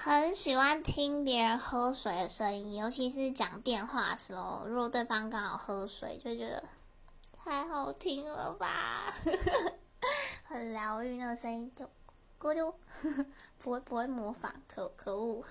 很喜欢听别人喝水的声音，尤其是讲电话的时候，如果对方刚好喝水，就觉得太好听了吧，很疗愈。那个声音就咕噜，不会不会模仿，可可恶。